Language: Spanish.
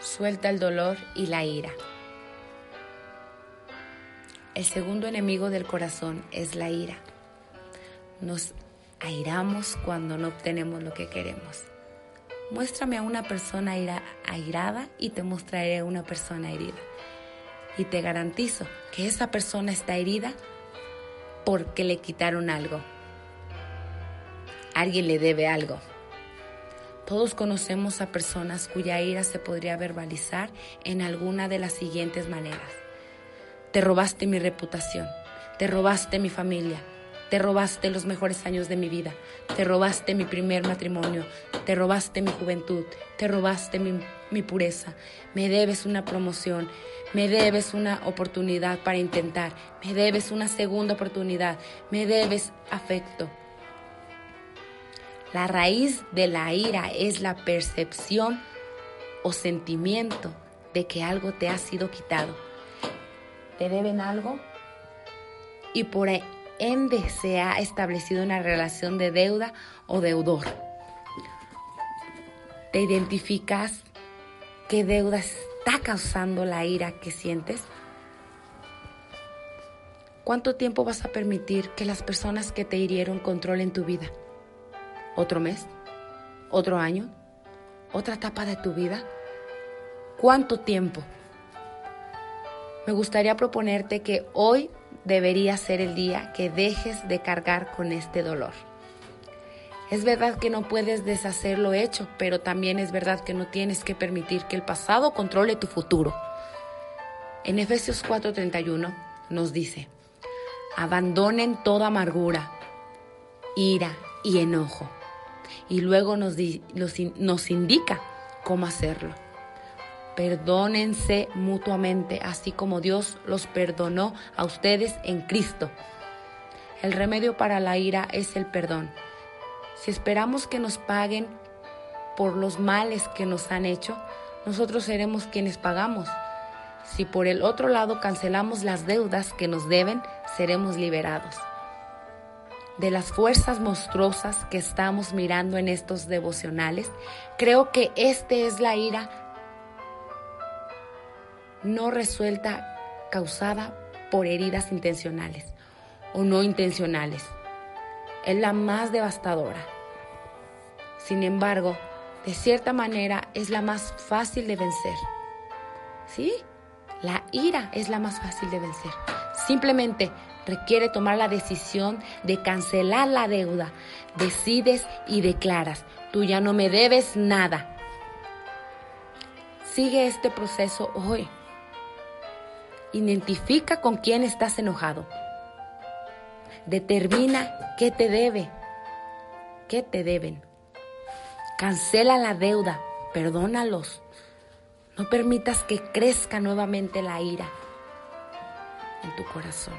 Suelta el dolor y la ira. El segundo enemigo del corazón es la ira. Nos airamos cuando no obtenemos lo que queremos. Muéstrame a una persona airada y te mostraré a una persona herida. Y te garantizo que esa persona está herida porque le quitaron algo. Alguien le debe algo. Todos conocemos a personas cuya ira se podría verbalizar en alguna de las siguientes maneras. Te robaste mi reputación, te robaste mi familia, te robaste los mejores años de mi vida, te robaste mi primer matrimonio, te robaste mi juventud, te robaste mi, pureza, me debes una promoción, me debes una oportunidad para intentar, me debes una segunda oportunidad, me debes afecto. La raíz de la ira es la percepción o sentimiento de que algo te ha sido quitado te deben algo y por ende se ha establecido una relación de deuda o deudor. ¿Te identificas qué deuda está causando la ira que sientes? ¿Cuánto tiempo vas a permitir que las personas que te hirieron controlen tu vida? ¿Otro mes? ¿Otro año? ¿Otra etapa de tu vida? ¿Cuánto tiempo? me gustaría proponerte que hoy debería ser el día que dejes de cargar con este dolor. Es verdad que no puedes deshacer lo hecho, pero también es verdad que no tienes que permitir que el pasado controle tu futuro. En Efesios 4:31 nos dice, abandonen toda amargura, ira y enojo. Y luego nos, nos indica cómo hacerlo Perdónense mutuamente, así como Dios los perdonó a ustedes en Cristo. El remedio para la ira es el perdón. Si esperamos que nos paguen por los males que nos han hecho, nosotros seremos quienes pagamos. Si por el otro lado cancelamos las deudas que nos deben, seremos liberados. De las fuerzas monstruosas que estamos mirando en estos devocionales, creo que este es la ira no resuelta causada por heridas intencionales o no intencionales. Es la más devastadora. Sin embargo, de cierta manera es la más fácil de vencer. ¿Sí? La ira es la más fácil de vencer. Simplemente requiere tomar la decisión de cancelar la deuda. Decides y declaras, tú ya no me debes nada. Sigue este proceso hoy. Identifica con quién estás enojado. Determina qué te debe, qué te deben. Cancela la deuda, perdónalos. No permitas que crezca nuevamente la ira en tu corazón.